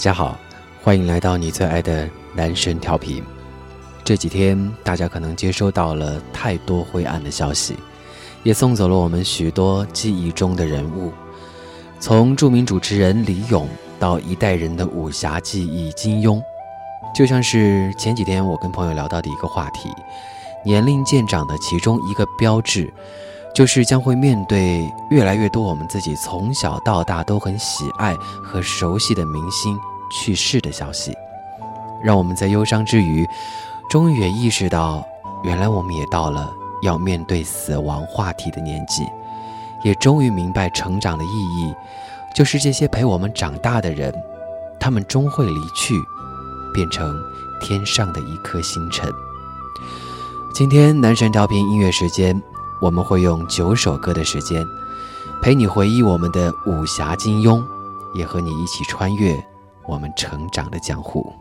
大家好，欢迎来到你最爱的男神调频。这几天，大家可能接收到了太多灰暗的消息，也送走了我们许多记忆中的人物。从著名主持人李咏到一代人的武侠记忆金庸，就像是前几天我跟朋友聊到的一个话题：年龄渐长的其中一个标志，就是将会面对越来越多我们自己从小到大都很喜爱和熟悉的明星去世的消息。让我们在忧伤之余，终于也意识到，原来我们也到了要面对死亡话题的年纪。也终于明白成长的意义，就是这些陪我们长大的人，他们终会离去，变成天上的一颗星辰。今天男神调频音乐时间，我们会用九首歌的时间，陪你回忆我们的武侠金庸，也和你一起穿越我们成长的江湖。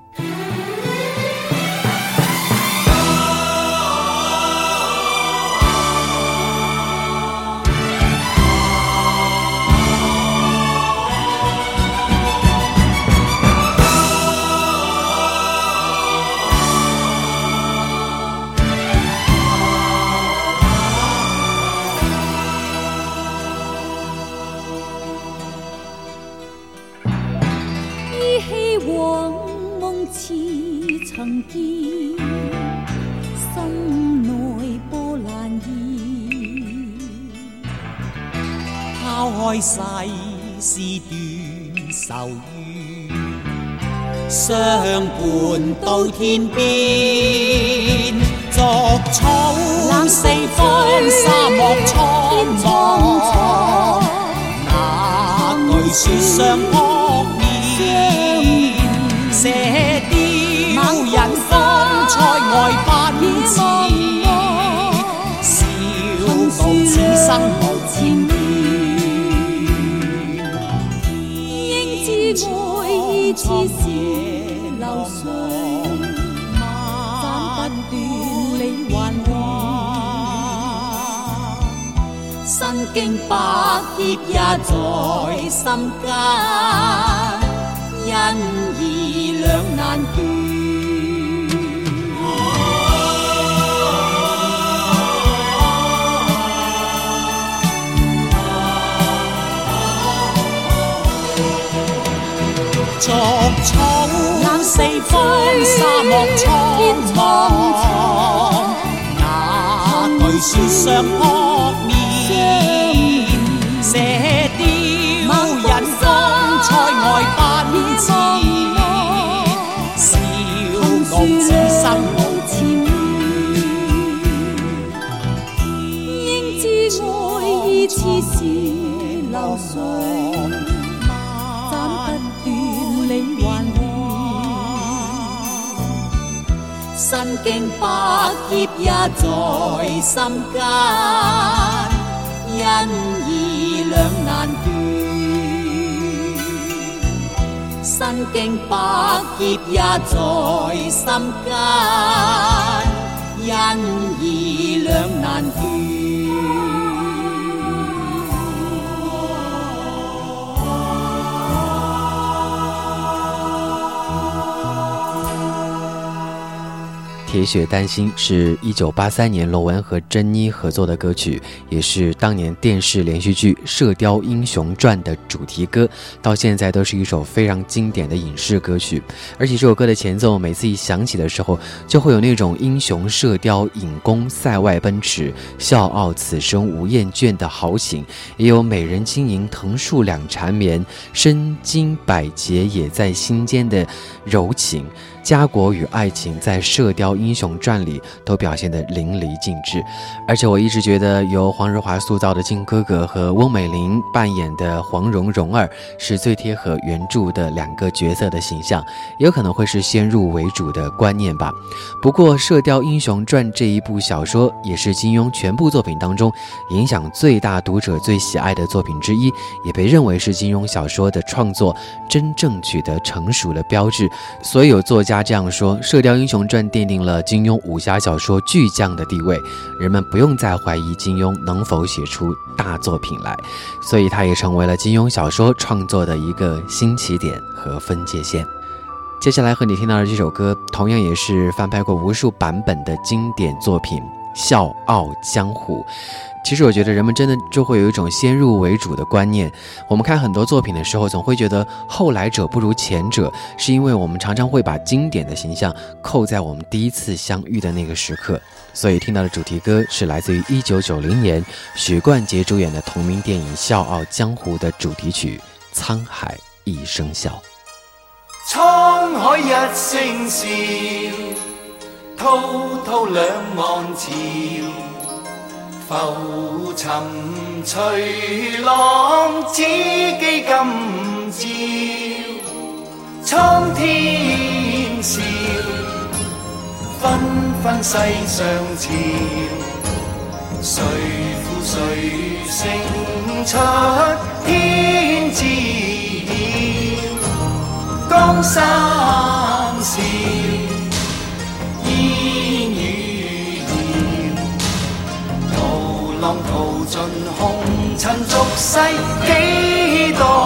天边。逐草四方，沙漠苍茫，那句说相扑面，射雕引风塞外奔驰，笑傲此生无千应知爱意似經百劫也在心間，因義兩難斷。逐草四方，沙漠蒼茫，那句說相撲經百劫也在心間，因義兩難斷。身經百劫也在心間，因義兩難斷。《铁血丹心》是一九八三年罗文和珍妮合作的歌曲，也是当年电视连续剧《射雕英雄传》的主题歌，到现在都是一首非常经典的影视歌曲。而且这首歌的前奏，每次一响起的时候，就会有那种英雄射雕、引弓塞外奔驰、笑傲此生无厌倦的豪情，也有美人轻盈藤树两缠绵，身经百劫也在心间的柔情。家国与爱情在《射雕英雄传》里都表现得淋漓尽致。而且我一直觉得，由黄日华塑造的靖哥哥和翁美玲扮演的黄蓉蓉儿是最贴合原著的两个角色的形象，也有可能会是先入为主的观念吧。不过，《射雕英雄传》这一部小说也是金庸全部作品当中影响最大、读者最喜爱的作品之一，也被认为是金庸小说的创作真正取得成熟的标志。所有作家这样说，《射雕英雄传》奠定了金庸武侠小说巨匠的地位，人们不用再怀疑金庸能否写出大作品来，所以他也成为了金庸小说创作的一个新起点和分界线。接下来和你听到的这首歌，同样也是翻拍过无数版本的经典作品《笑傲江湖》。其实我觉得人们真的就会有一种先入为主的观念。我们看很多作品的时候，总会觉得后来者不如前者，是因为我们常常会把经典的形象扣在我们第一次相遇的那个时刻。所以听到的主题歌是来自于1990年许冠杰主演的同名电影《笑傲江湖》的主题曲《沧海一声笑》。沧海一声笑，滔滔两岸潮，浮沉随浪，只记今朝。苍天笑，纷纷世上潮，谁负谁胜出天知。江山笑，浪淘尽红尘俗世几多？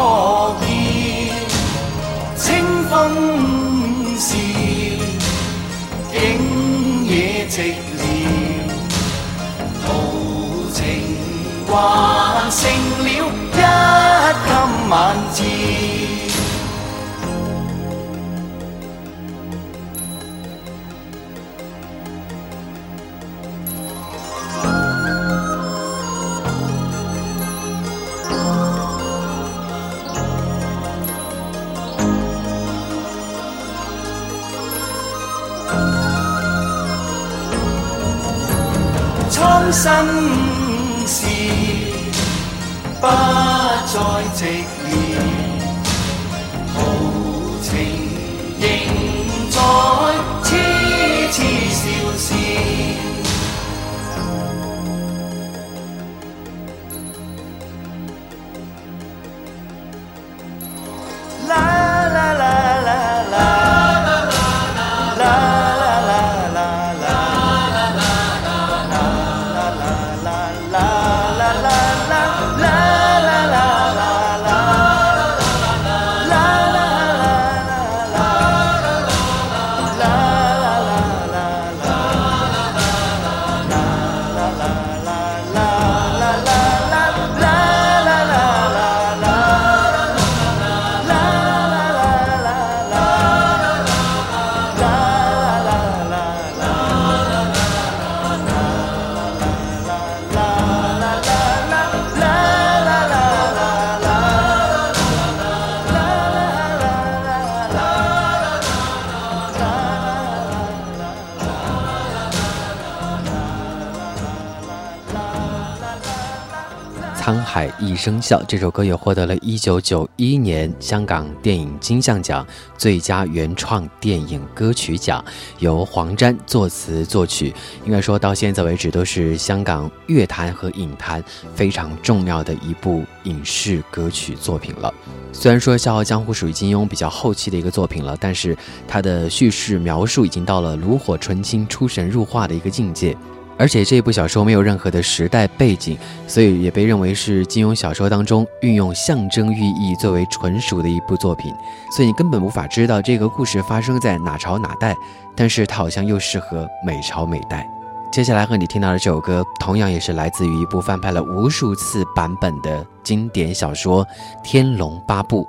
海一声笑，这首歌也获得了一九九一年香港电影金像奖最佳原创电影歌曲奖，由黄沾作词作曲。应该说到现在为止，都是香港乐坛和影坛非常重要的一部影视歌曲作品了。虽然说《笑傲江湖》属于金庸比较后期的一个作品了，但是它的叙事描述已经到了炉火纯青、出神入化的一个境界。而且这部小说没有任何的时代背景，所以也被认为是金庸小说当中运用象征寓意最为纯熟的一部作品。所以你根本无法知道这个故事发生在哪朝哪代，但是它好像又适合每朝每代。接下来和你听到的这首歌，同样也是来自于一部翻拍了无数次版本的经典小说《天龙八部》。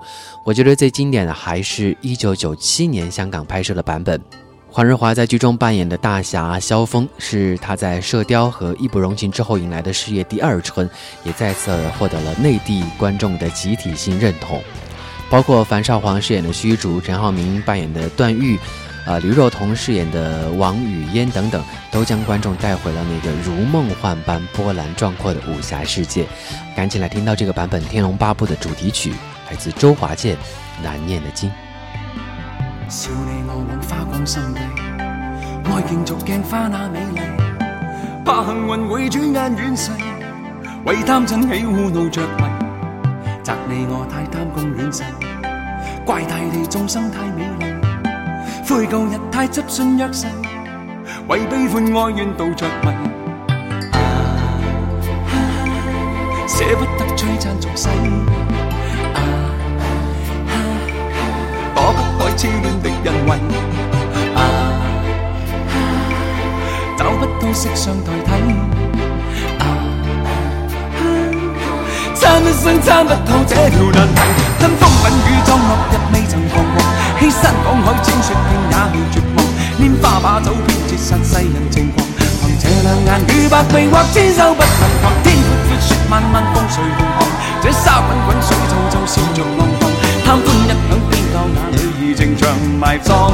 我觉得最经典的还是一九九七年香港拍摄的版本。黄日华在剧中扮演的大侠萧峰，是他在《射雕》和《义不容情》之后迎来的事业第二春，也再次获得了内地观众的集体性认同。包括樊少皇饰演的虚竹，陈浩民扮演的段誉，呃，吕若彤饰演的王语嫣等等，都将观众带回了那个如梦幻般波澜壮阔的武侠世界。赶紧来听到这个版本《天龙八部》的主题曲，来自周华健，《难念的经》。笑你我枉花光心计，爱竞逐镜花那美丽，怕幸运会转眼远逝，为贪嗔喜恶怒着迷，责你我太贪功恋势，怪大地众生太美丽，悔旧日太执信约誓，为悲欢哀怨妒着迷，舍不得璀璨俗世。啊躲不开痴恋人为，啊，找不到色相代替，啊，参一生参不透这条难题，吞风吻雨葬落日未曾彷徨，欺山赶海千雪遍也未绝望，拈花把酒偏折煞世人情狂，凭这两眼与百臂或千手不能防，天埋葬，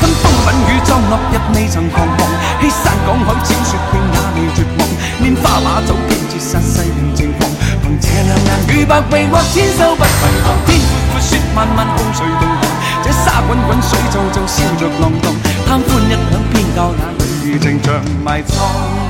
跟风吻雨葬落日未曾彷徨，欺山赶海千雪遍也未绝望，拈花把酒偏折煞世人情狂，凭这两眼与百臂或千手不能防，天阔阔雪漫漫风随动航，这沙滚滚水皱皱笑着浪荡，贪欢一晌偏教那里已情长埋葬。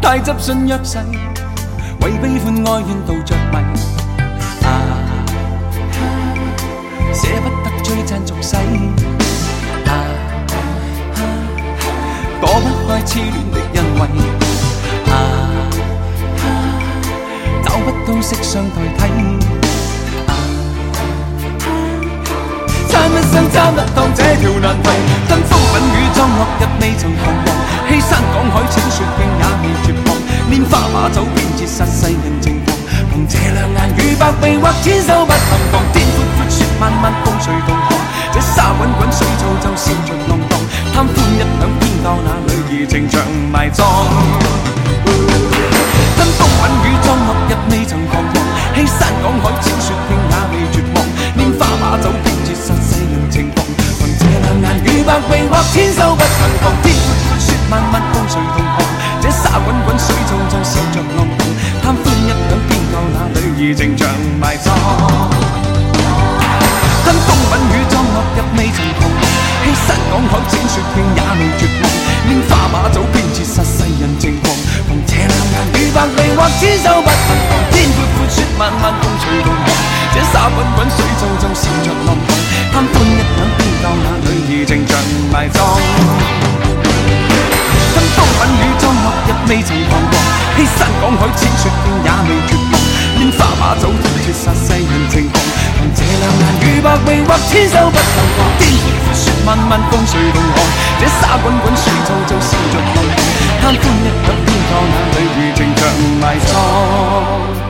太执信约誓，为悲欢哀怨妒着迷，啊，舍不得璀璨俗世，啊，躲不开痴恋的恩惠，啊，找不到色相代替。一生参不透这条难题，跟风吻雨葬落日未曾彷徨，欺山赶海千雪径也未绝望，拈花把酒偏折煞世人情狂，凭这两眼与百臂或千手不能防，天阔阔雪漫漫风随同航，这沙滚滚水皱皱笑着浪荡，贪欢一晌偏教那女儿情长埋葬，跟风吻雨葬落日未曾彷徨，欺山赶海千雪径也未绝望，拈花把酒偏折煞煞世。百臂或千手不能防，天阔阔雪漫漫风随同航，这沙滚滚水皱皱笑着浪荡，贪欢一晌偏教那女儿情长埋葬。跟风吻雨葬落日未曾彷徨，欺山赶海千雪径也未绝望，拈花把酒偏折煞世人情狂。凭这两眼与百臂或千手不能防，天阔阔雪漫漫风随同航，这沙滚滚水皱皱笑着浪荡，贪欢一晌。教那女儿情长埋葬，跟风吻雨葬落日未曾彷徨，欺山赶海千雪径也未绝望，拈花把酒绝杀世人情狂，凭这两眼与百臂或千手不能防，漫漫风随同航，这沙滚滚水皱皱笑着浪荡，贪欢一晌偏教那女儿情长埋葬。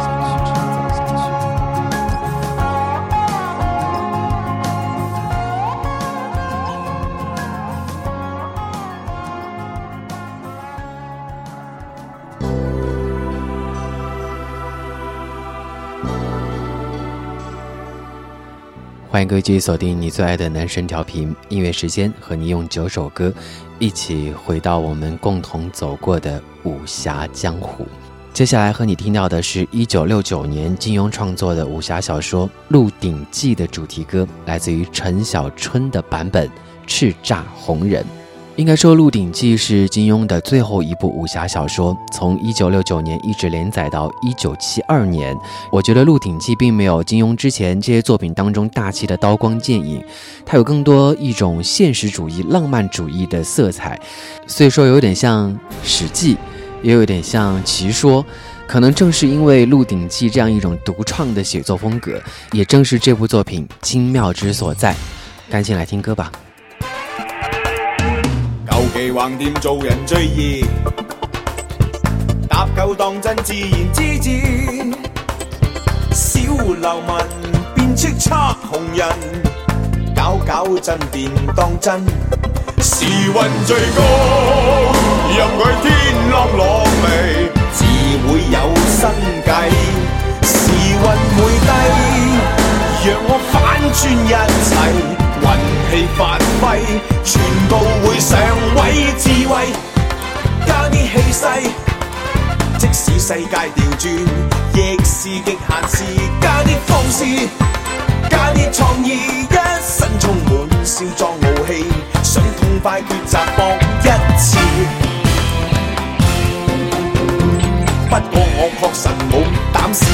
欢迎各位继续锁定你最爱的男神调频音乐时间，和你用九首歌一起回到我们共同走过的武侠江湖。接下来和你听到的是一九六九年金庸创作的武侠小说《鹿鼎记》的主题歌，来自于陈小春的版本《叱咤红人》。应该说，《鹿鼎记》是金庸的最后一部武侠小说，从一九六九年一直连载到一九七二年。我觉得《鹿鼎记》并没有金庸之前这些作品当中大气的刀光剑影，它有更多一种现实主义、浪漫主义的色彩，所以说有点像《史记》，也有点像《奇说》。可能正是因为《鹿鼎记》这样一种独创的写作风格，也正是这部作品精妙之所在。赶紧来听歌吧。其横掂做人最易，搭救当真自然之至。小流民变叱咤红人，搞搞震便当真。时运最高，任佢天啷落嚟，自会有新计。时运会低，让我反转一切。气发挥，全部会上位，智慧加啲气势。即使世界调转，亦是极限事。加啲方式，加啲创意，一身充满少壮傲气，想痛快抉择搏一次。不过我确实冇胆识。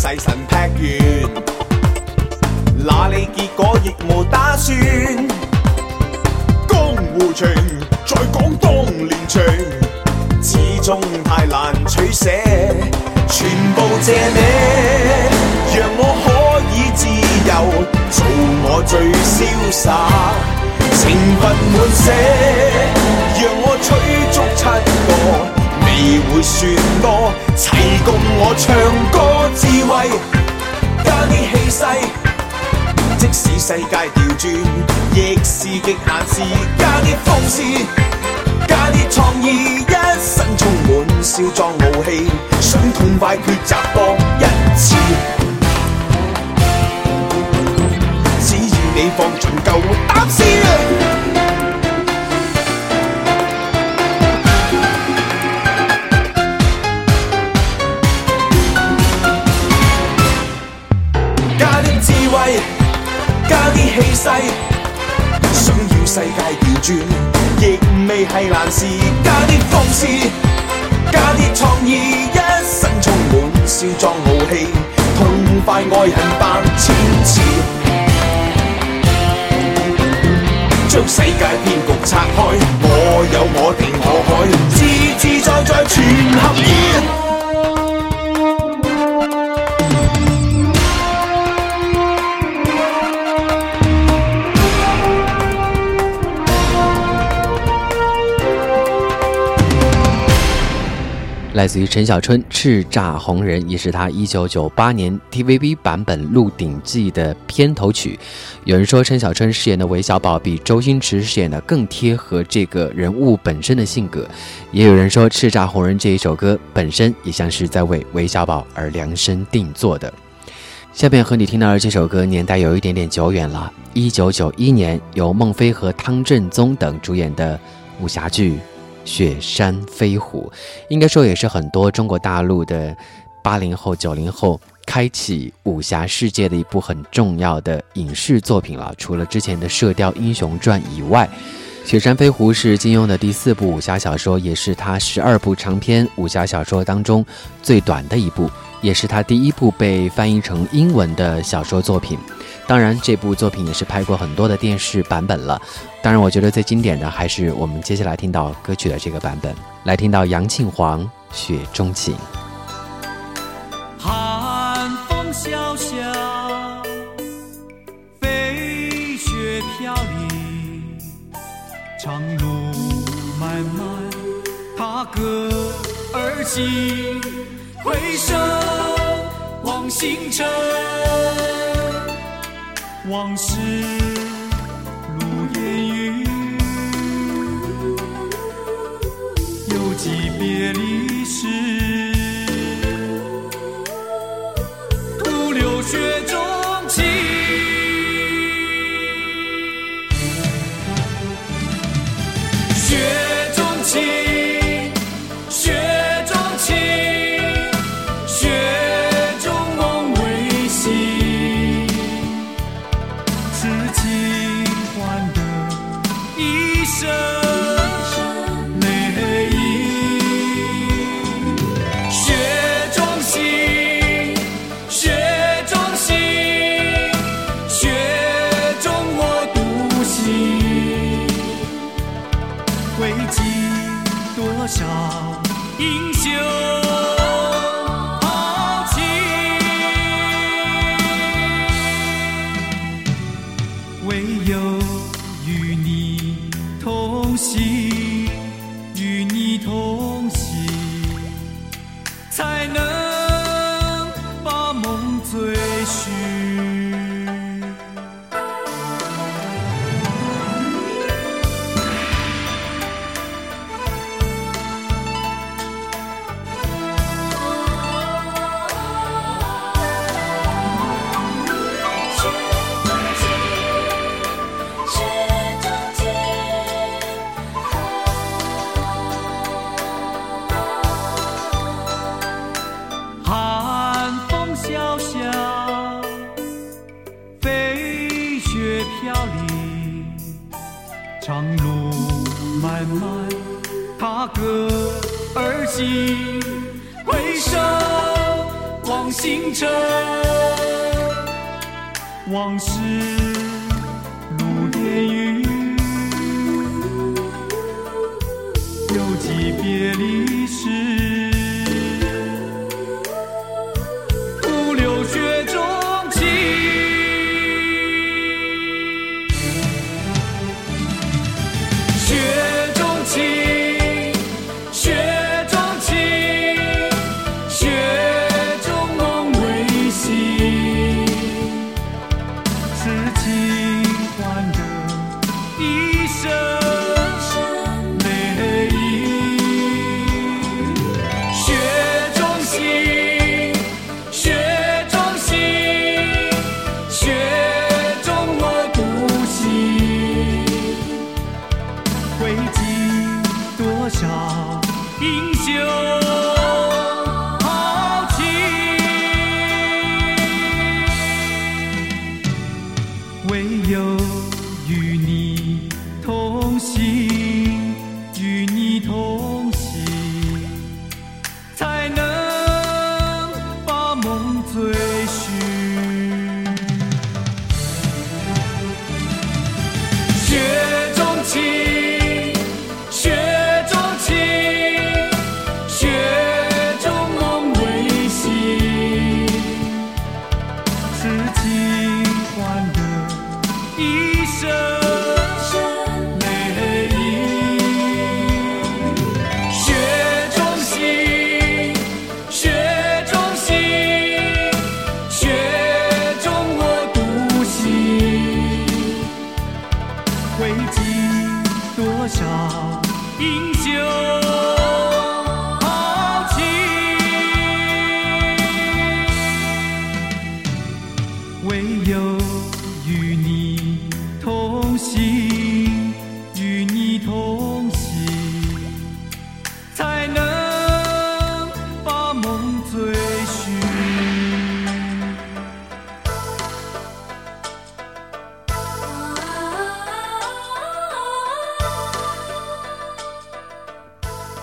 细神劈完，那你结果亦无打算。江湖情，再讲当年情，始终太难取舍。全部借你，让我可以自由，做我最潇洒。情份满泻，让我取足七个。未会算多，齐共我唱歌智慧，加啲气势。即使世界调转，亦是极限事。加啲方式，加啲创意，一身充满少壮傲气，想痛快抉择搏一次。难事。加啲方式，加啲创意，一身充满少壮傲气，痛快爱恨百千次。将世界骗局拆开，我有我定我海，自自在在全合意。来自于陈小春《叱咤红人》，也是他一九九八年 TVB 版本《鹿鼎记》的片头曲。有人说，陈小春饰演的韦小宝比周星驰饰演的更贴合这个人物本身的性格。也有人说，《叱咤红人》这一首歌本身也像是在为韦小宝而量身定做的。下面和你听到的这首歌年代有一点点久远了，一九九一年由孟非和汤镇宗等主演的武侠剧。雪山飞狐，应该说也是很多中国大陆的八零后、九零后开启武侠世界的一部很重要的影视作品了。除了之前的《射雕英雄传》以外，《雪山飞狐》是金庸的第四部武侠小说，也是他十二部长篇武侠小说当中最短的一部。也是他第一部被翻译成英文的小说作品。当然，这部作品也是拍过很多的电视版本了。当然，我觉得最经典的还是我们接下来听到歌曲的这个版本，来听到杨庆煌《雪中情》。寒风萧萧，飞雪飘零，长路漫漫，踏歌而行，回首望星辰。往事如烟云，犹记别离时，回首望星辰，往事如烟云，犹记别离时。雪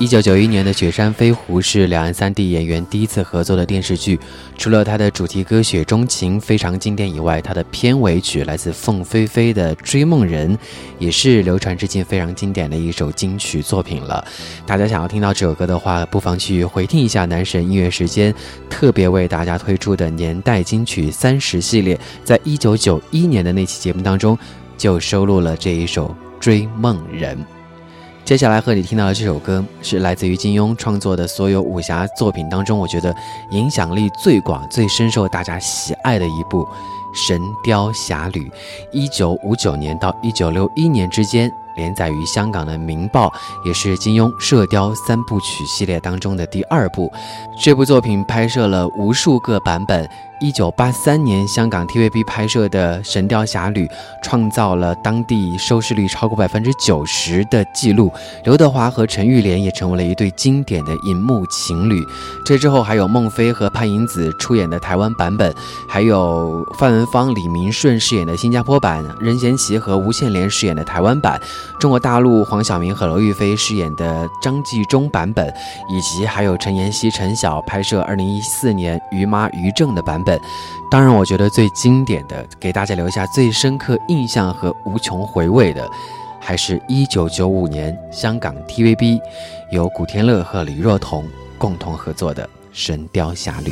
一九九一年的《雪山飞狐》是两岸三地演员第一次合作的电视剧。除了它的主题歌《雪中情》非常经典以外，它的片尾曲来自凤飞飞的《追梦人》，也是流传至今非常经典的一首金曲作品了。大家想要听到这首歌的话，不妨去回听一下男神音乐时间特别为大家推出的年代金曲三十系列，在一九九一年的那期节目当中就收录了这一首《追梦人》。接下来和你听到的这首歌是来自于金庸创作的所有武侠作品当中，我觉得影响力最广、最深受大家喜爱的一部《神雕侠侣》。一九五九年到一九六一年之间连载于香港的《明报》，也是金庸《射雕三部曲》系列当中的第二部。这部作品拍摄了无数个版本。一九八三年，香港 TVB 拍摄的《神雕侠侣》创造了当地收视率超过百分之九十的记录。刘德华和陈玉莲也成为了一对经典的银幕情侣。这之后还有孟非和潘迎紫出演的台湾版本，还有范文芳、李明顺饰演的新加坡版，任贤齐和吴倩莲饰演的台湾版，中国大陆黄晓明和罗玉飞饰演的张纪中版本，以及还有陈妍希、陈晓拍摄二零一四年《于妈于正》的版。本，当然，我觉得最经典的，给大家留下最深刻印象和无穷回味的，还是一九九五年香港 TVB 由古天乐和李若彤共同合作的《神雕侠侣》。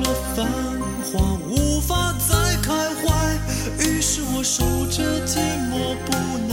繁华，无法再开怀。于是我守着寂寞，不能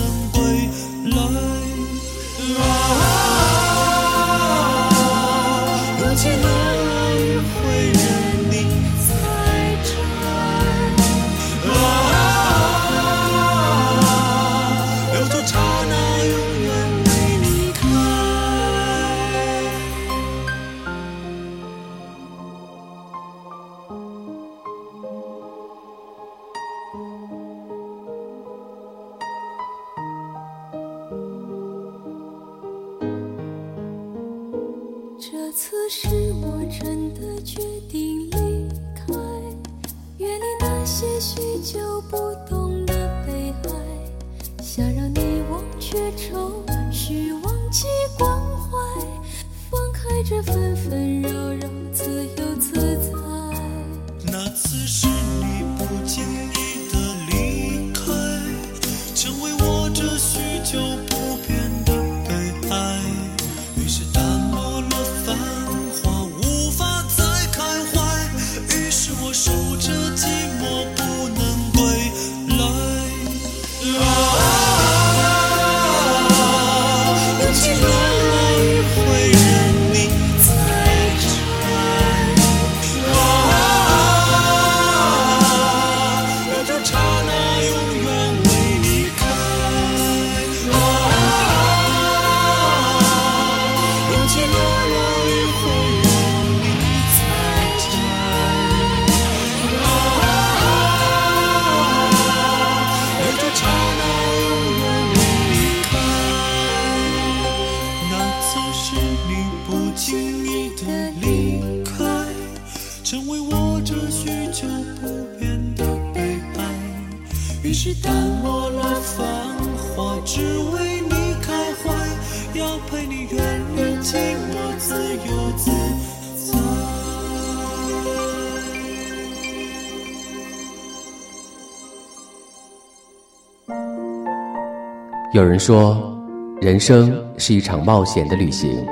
有人说，人生是一场冒险的旅行，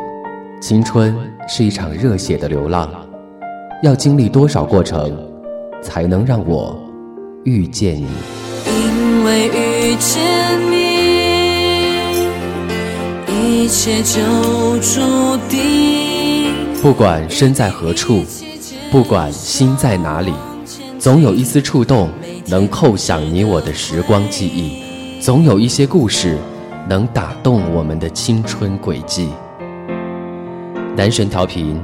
青春是一场热血的流浪。要经历多少过程，才能让我遇见你？因为遇见你，一切就注定。不管身在何处，不管心在哪里。总有一丝触动能扣响你我的时光记忆，总有一些故事能打动我们的青春轨迹。男神调频，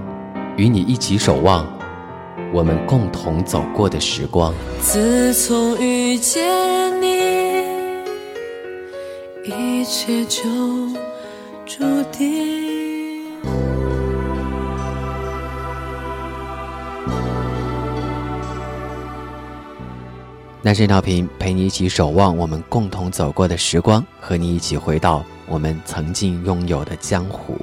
与你一起守望我们共同走过的时光。自从遇见你，一切就注定。男神调频陪你一起守望我们共同走过的时光，和你一起回到我们曾经拥有的江湖。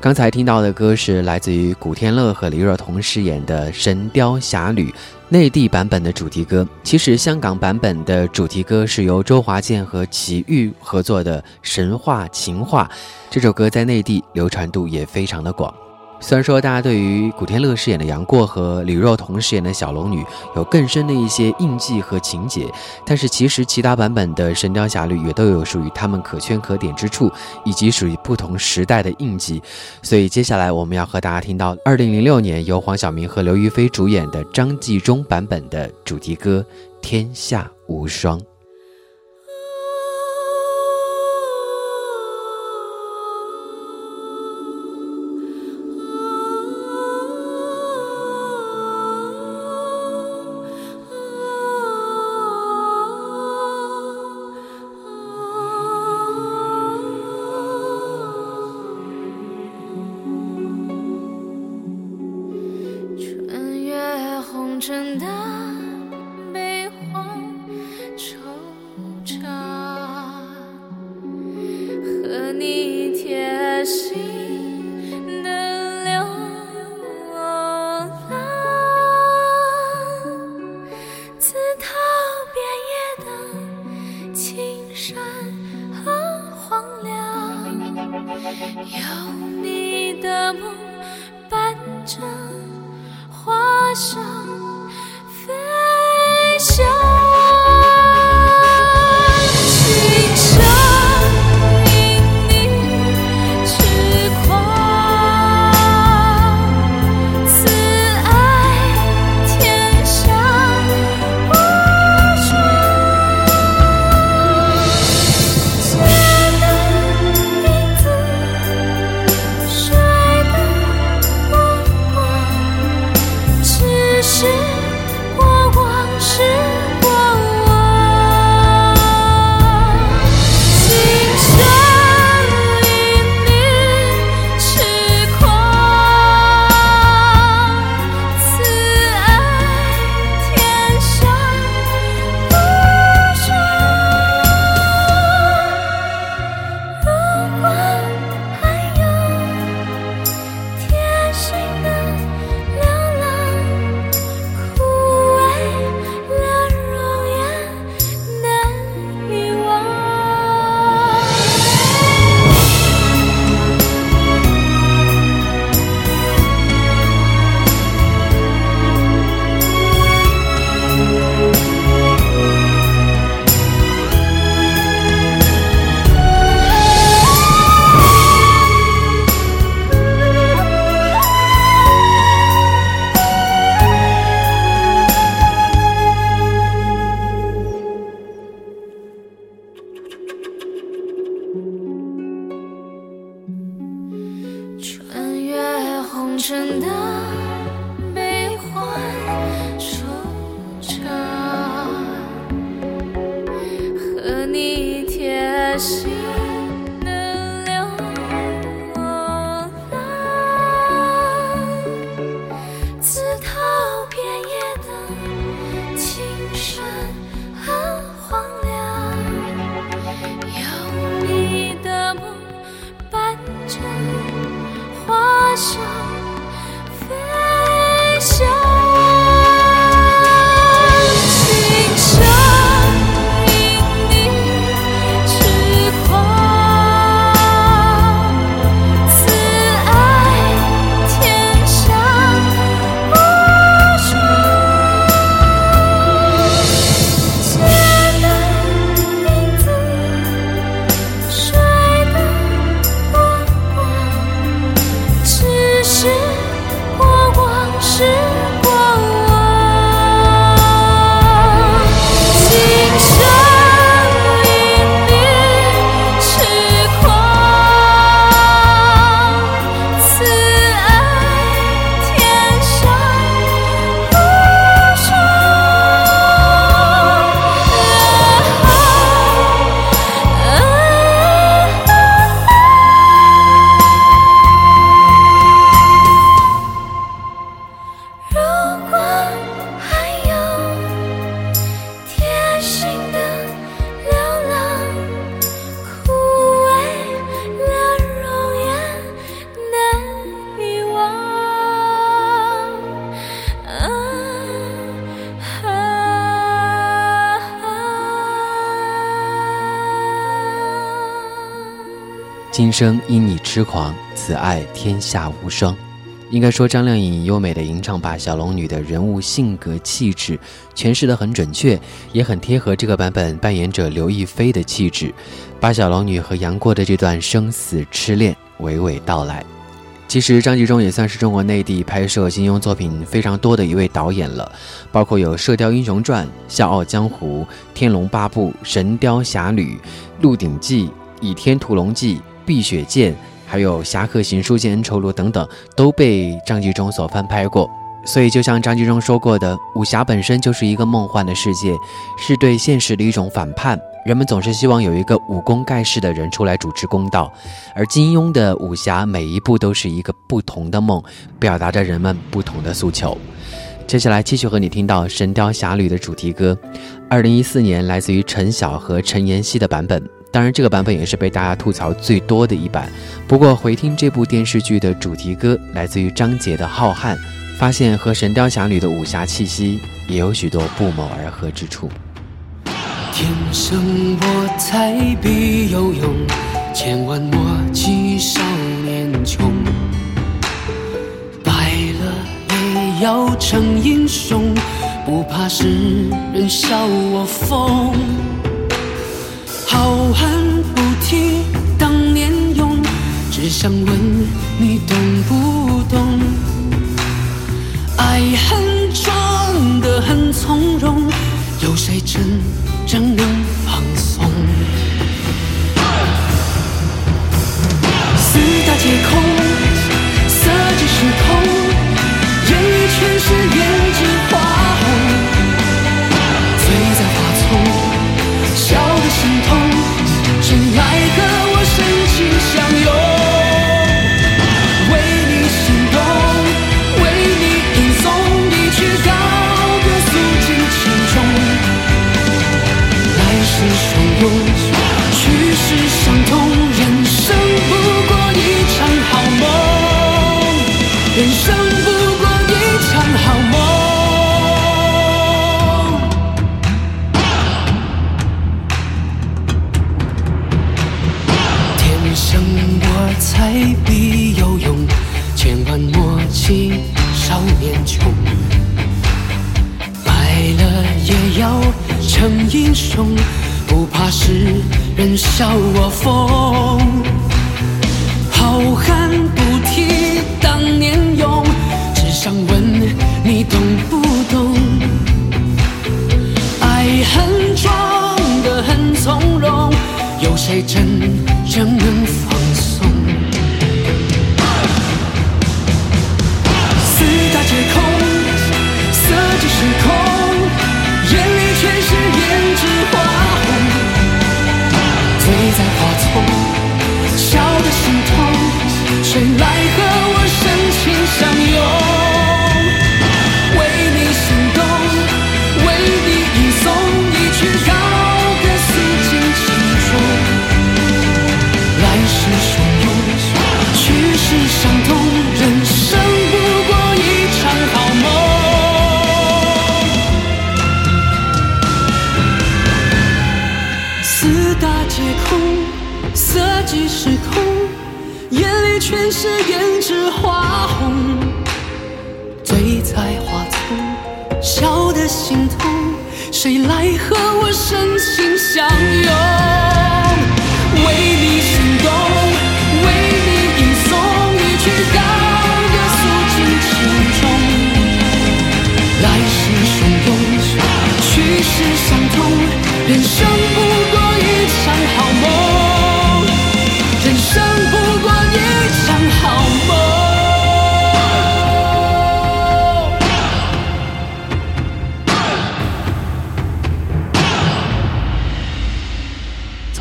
刚才听到的歌是来自于古天乐和李若彤饰演的《神雕侠侣》内地版本的主题歌。其实香港版本的主题歌是由周华健和齐豫合作的《神话情话》，这首歌在内地流传度也非常的广。虽然说大家对于古天乐饰演的杨过和李若彤饰演的小龙女有更深的一些印记和情节，但是其实其他版本的《神雕侠侣》也都有属于他们可圈可点之处，以及属于不同时代的印记。所以接下来我们要和大家听到2006年由黄晓明和刘亦菲主演的张纪中版本的主题歌《天下无双》。生因你痴狂，此爱天下无双。应该说，张靓颖优美的吟唱把小龙女的人物性格气质诠释得很准确，也很贴合这个版本扮演者刘亦菲的气质，把小龙女和杨过的这段生死痴恋娓娓道来。其实张纪中也算是中国内地拍摄金庸作品非常多的一位导演了，包括有《射雕英雄传》《笑傲江湖》《天龙八部》《神雕侠侣》《鹿鼎记》《倚天屠龙记》《碧血剑》，还有《侠客行书剑恩仇录》等等，都被张纪中所翻拍过。所以，就像张纪中说过的，武侠本身就是一个梦幻的世界，是对现实的一种反叛。人们总是希望有一个武功盖世的人出来主持公道，而金庸的武侠每一部都是一个不同的梦，表达着人们不同的诉求。接下来继续和你听到《神雕侠侣》的主题歌，二零一四年来自于陈晓和陈妍希的版本。当然，这个版本也是被大家吐槽最多的一版。不过，回听这部电视剧的主题歌，来自于张杰的《浩瀚》，发现和《神雕侠侣》的武侠气息也有许多不谋而合之处。天生我材必有用，千万莫欺少年穷。败了也要成英雄，不怕世人笑我疯。好汉不提当年勇，只想问你懂不懂？爱恨装得很从容，有谁真？正能放松，四大皆空，色即是空，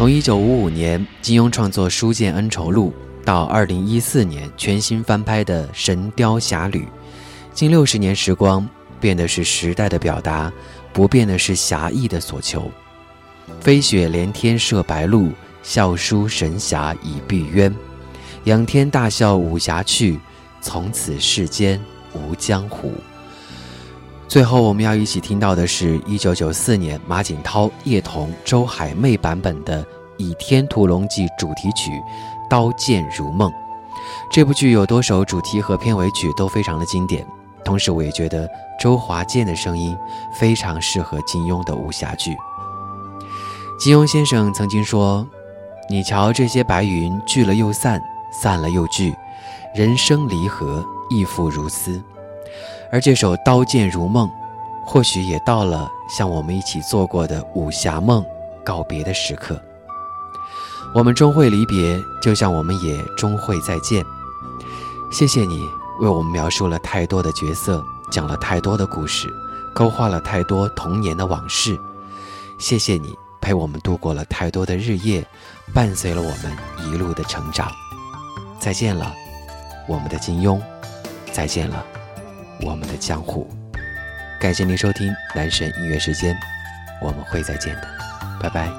从一九五五年金庸创作《书剑恩仇录》到二零一四年全新翻拍的《神雕侠侣》，近六十年时光，变的是时代的表达，不变的是侠义的所求。飞雪连天射白鹿，笑书神侠倚碧鸳。仰天大笑武侠去，从此世间无江湖。最后，我们要一起听到的是一九九四年马景涛、叶童、周海媚版本的《倚天屠龙记》主题曲，刀剑如梦》。这部剧有多首主题和片尾曲都非常的经典，同时我也觉得周华健的声音非常适合金庸的武侠剧。金庸先生曾经说：“你瞧这些白云聚了又散，散了又聚，人生离合亦复如斯。”而这首《刀剑如梦》，或许也到了向我们一起做过的武侠梦告别的时刻。我们终会离别，就像我们也终会再见。谢谢你为我们描述了太多的角色，讲了太多的故事，勾画了太多童年的往事。谢谢你陪我们度过了太多的日夜，伴随了我们一路的成长。再见了，我们的金庸。再见了，我们的江湖。感谢您收听男神音乐时间，我们会再见的，拜拜。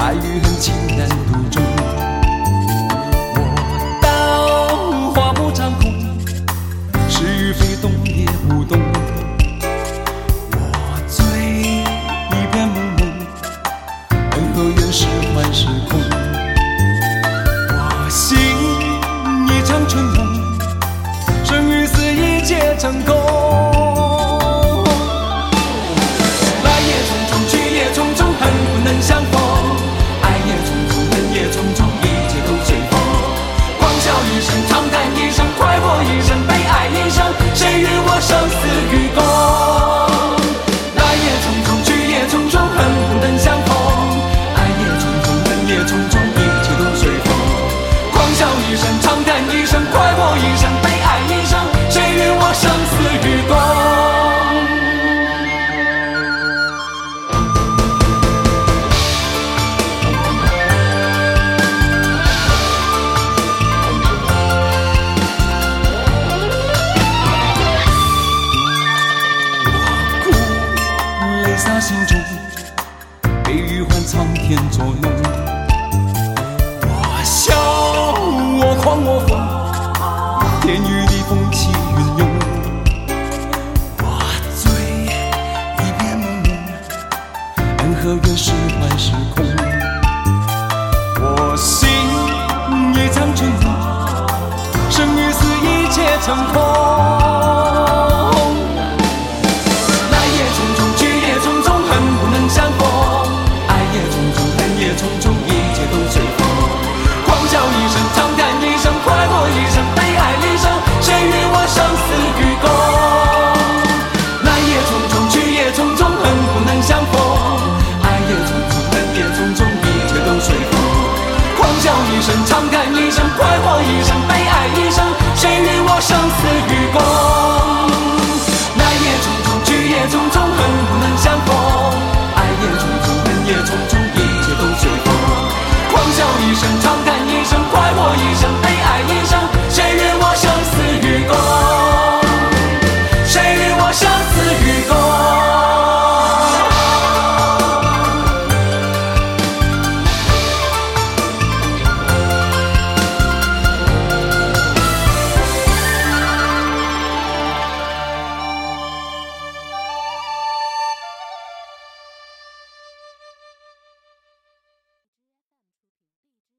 爱与恨，情难独钟我心已成尘，生与死一切成空。